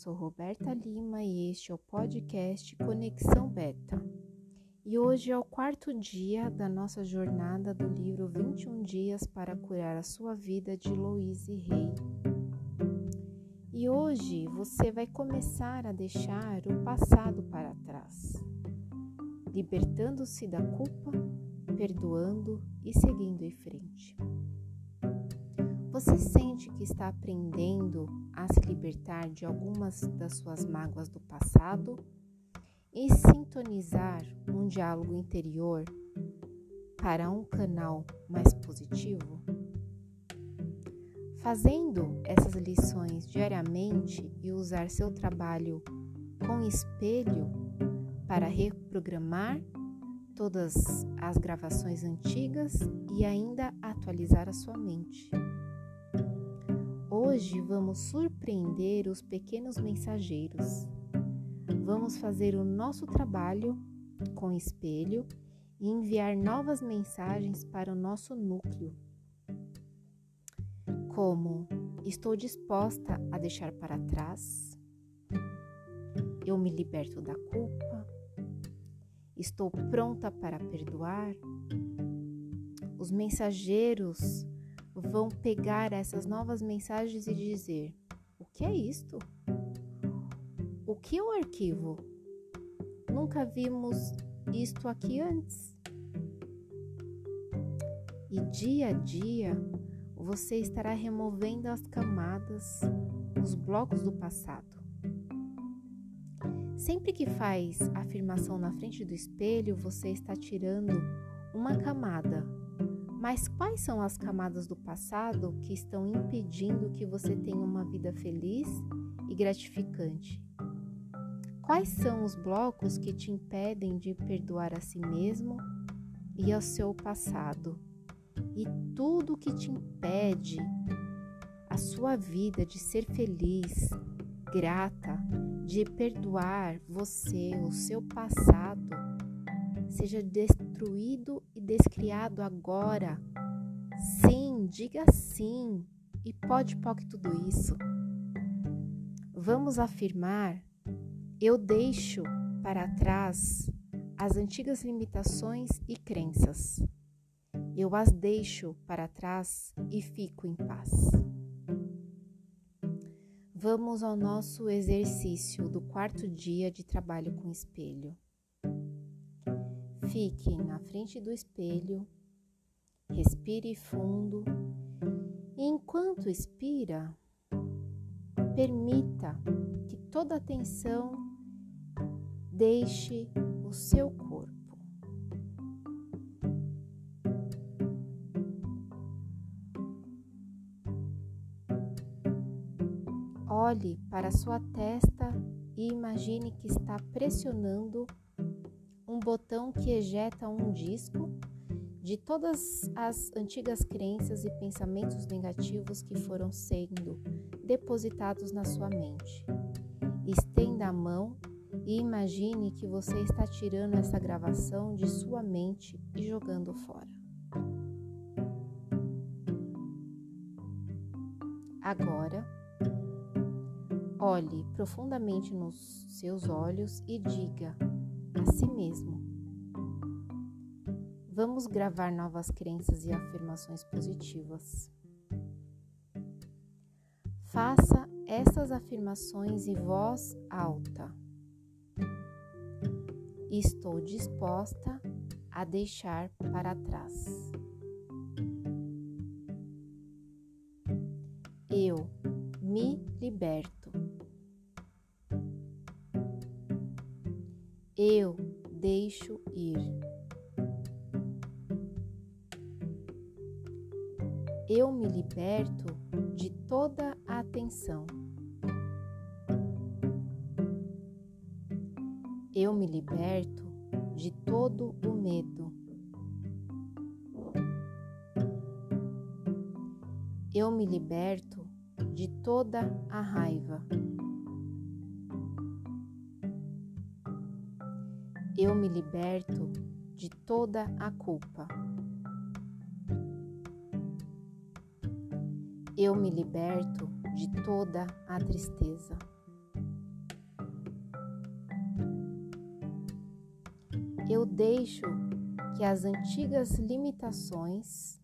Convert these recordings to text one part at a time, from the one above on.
Sou Roberta Lima e este é o podcast Conexão Beta. E hoje é o quarto dia da nossa jornada do livro 21 Dias para Curar a Sua Vida de Louise Rey. E hoje você vai começar a deixar o passado para trás, libertando-se da culpa, perdoando e seguindo em frente. Você sente que está aprendendo a se libertar de algumas das suas mágoas do passado e sintonizar um diálogo interior para um canal mais positivo? Fazendo essas lições diariamente e usar seu trabalho com espelho para reprogramar todas as gravações antigas e ainda atualizar a sua mente. Hoje vamos surpreender os pequenos mensageiros. Vamos fazer o nosso trabalho com espelho e enviar novas mensagens para o nosso núcleo. Como estou disposta a deixar para trás, eu me liberto da culpa, estou pronta para perdoar. Os mensageiros vão pegar essas novas mensagens e dizer: O que é isto? O que é o arquivo? Nunca vimos isto aqui antes. E dia a dia você estará removendo as camadas, os blocos do passado. Sempre que faz afirmação na frente do espelho, você está tirando uma camada mas quais são as camadas do passado que estão impedindo que você tenha uma vida feliz e gratificante? Quais são os blocos que te impedem de perdoar a si mesmo e ao seu passado? E tudo que te impede a sua vida de ser feliz, grata, de perdoar você, o seu passado, seja destruído e descriado agora. Sim, diga sim e pode pode tudo isso. Vamos afirmar: eu deixo para trás as antigas limitações e crenças. Eu as deixo para trás e fico em paz. Vamos ao nosso exercício do quarto dia de trabalho com espelho. Fique na frente do espelho, respire fundo e enquanto expira, permita que toda a tensão deixe o seu corpo. Olhe para sua testa e imagine que está pressionando um botão que ejeta um disco de todas as antigas crenças e pensamentos negativos que foram sendo depositados na sua mente. Estenda a mão e imagine que você está tirando essa gravação de sua mente e jogando fora. Agora, olhe profundamente nos seus olhos e diga a si mesmo. Vamos gravar novas crenças e afirmações positivas. Faça essas afirmações em voz alta. Estou disposta a deixar para trás. Eu me liberto. Eu deixo ir. Eu me liberto de toda a atenção. Eu me liberto de todo o medo. Eu me liberto de toda a raiva. eu me liberto de toda a culpa. Eu me liberto de toda a tristeza. Eu deixo que as antigas limitações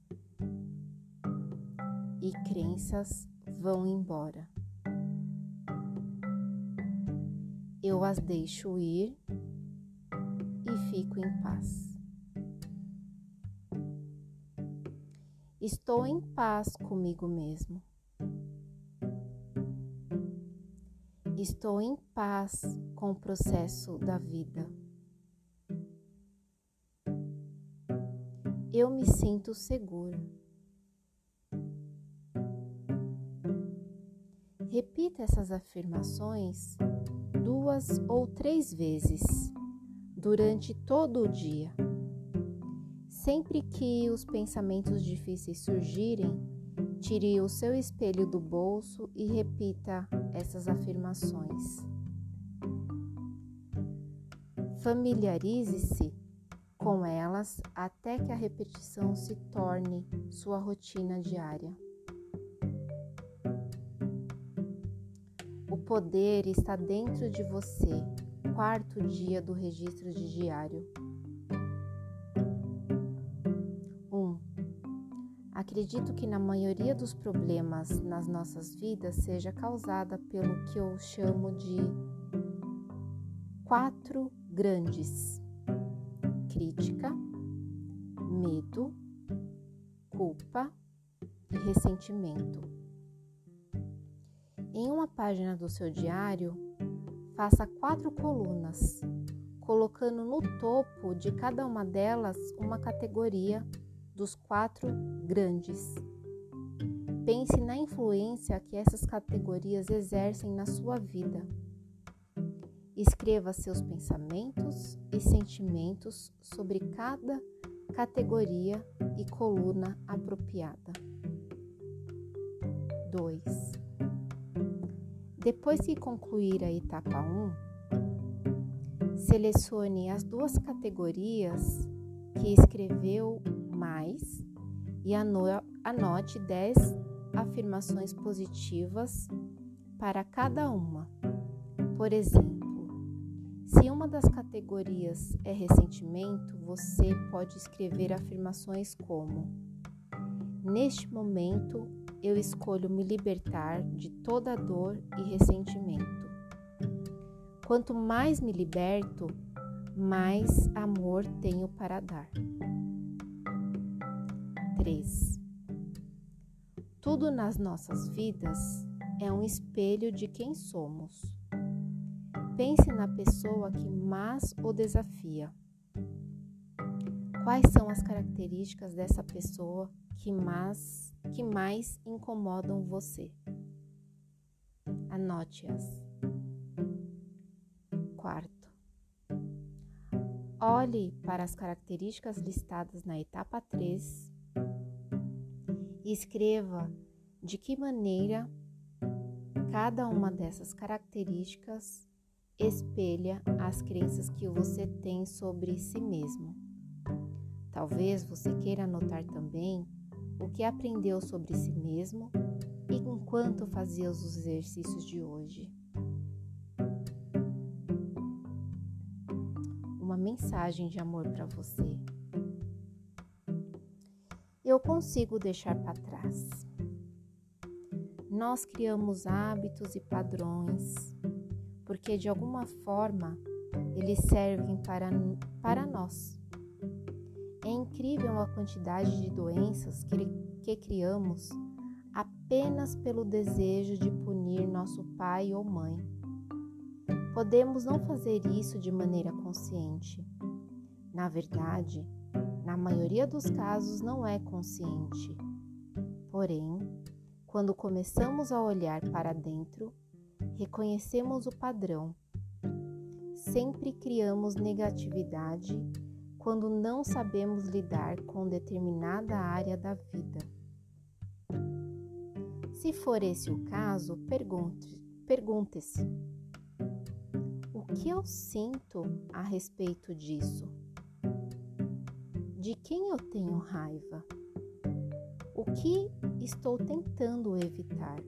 e crenças vão embora. Eu as deixo ir fico em paz. Estou em paz comigo mesmo. Estou em paz com o processo da vida. Eu me sinto segura. Repita essas afirmações duas ou três vezes durante todo o dia. Sempre que os pensamentos difíceis surgirem, tire o seu espelho do bolso e repita essas afirmações. Familiarize-se com elas até que a repetição se torne sua rotina diária. O poder está dentro de você. Quarto dia do registro de diário. 1. Um, acredito que na maioria dos problemas nas nossas vidas seja causada pelo que eu chamo de quatro grandes: crítica, medo, culpa e ressentimento. Em uma página do seu diário, faça quatro colunas, colocando no topo de cada uma delas uma categoria dos quatro grandes. Pense na influência que essas categorias exercem na sua vida. Escreva seus pensamentos e sentimentos sobre cada categoria e coluna apropriada. 2. Depois que concluir a etapa 1, selecione as duas categorias que escreveu mais e anote 10 afirmações positivas para cada uma. Por exemplo, se uma das categorias é ressentimento, você pode escrever afirmações como: Neste momento, eu escolho me libertar de toda dor e ressentimento. Quanto mais me liberto, mais amor tenho para dar. 3. Tudo nas nossas vidas é um espelho de quem somos. Pense na pessoa que mais o desafia. Quais são as características dessa pessoa que mais, que mais incomodam você? Anote-as. Quarto, olhe para as características listadas na etapa 3 e escreva de que maneira cada uma dessas características espelha as crenças que você tem sobre si mesmo. Talvez você queira anotar também o que aprendeu sobre si mesmo enquanto fazia os exercícios de hoje. Uma mensagem de amor para você. Eu consigo deixar para trás. Nós criamos hábitos e padrões porque de alguma forma eles servem para, para nós. É incrível a quantidade de doenças que, que criamos apenas pelo desejo de punir nosso pai ou mãe. Podemos não fazer isso de maneira consciente. Na verdade, na maioria dos casos não é consciente. Porém, quando começamos a olhar para dentro, reconhecemos o padrão. Sempre criamos negatividade quando não sabemos lidar com determinada área da vida. Se for esse o caso, pergunte, pergunte-se: o que eu sinto a respeito disso? De quem eu tenho raiva? O que estou tentando evitar?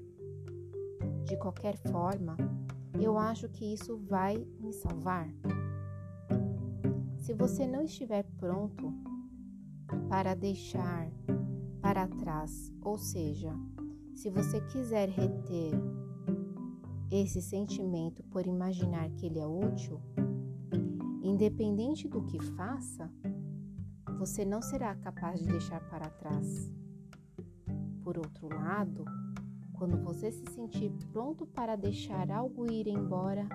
De qualquer forma, eu acho que isso vai me salvar. Se você não estiver pronto para deixar para trás, ou seja, se você quiser reter esse sentimento por imaginar que ele é útil, independente do que faça, você não será capaz de deixar para trás. Por outro lado, quando você se sentir pronto para deixar algo ir embora,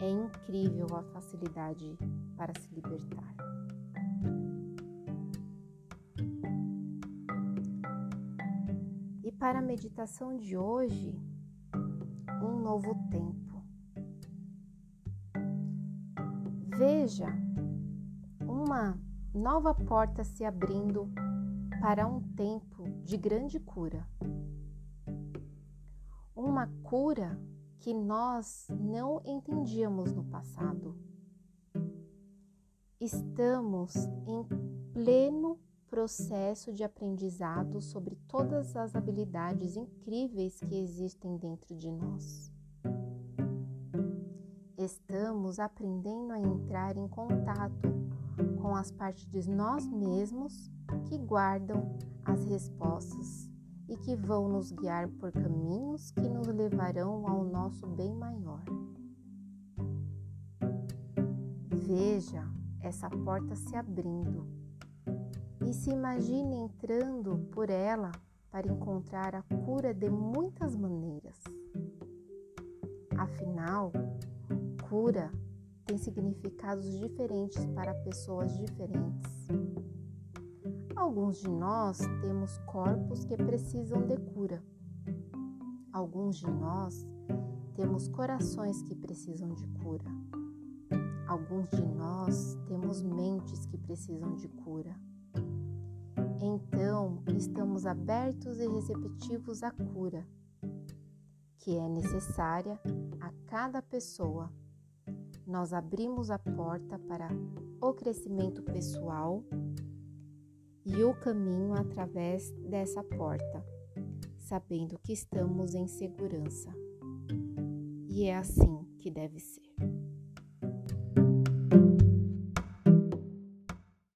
é incrível a facilidade para se libertar. E para a meditação de hoje, um novo tempo. Veja uma nova porta se abrindo para um tempo de grande cura. Uma cura que nós não entendíamos no passado. Estamos em pleno processo de aprendizado sobre todas as habilidades incríveis que existem dentro de nós. Estamos aprendendo a entrar em contato com as partes de nós mesmos que guardam as respostas e que vão nos guiar por caminhos que nos levarão ao nosso bem maior. Veja essa porta se abrindo e se imagine entrando por ela para encontrar a cura de muitas maneiras. Afinal, cura tem significados diferentes para pessoas diferentes. Alguns de nós temos corpos que precisam de cura. Alguns de nós temos corações que precisam de cura. Alguns de nós temos mentes que precisam de cura. Então, estamos abertos e receptivos à cura, que é necessária a cada pessoa. Nós abrimos a porta para o crescimento pessoal e o caminho através dessa porta, sabendo que estamos em segurança. E é assim que deve ser.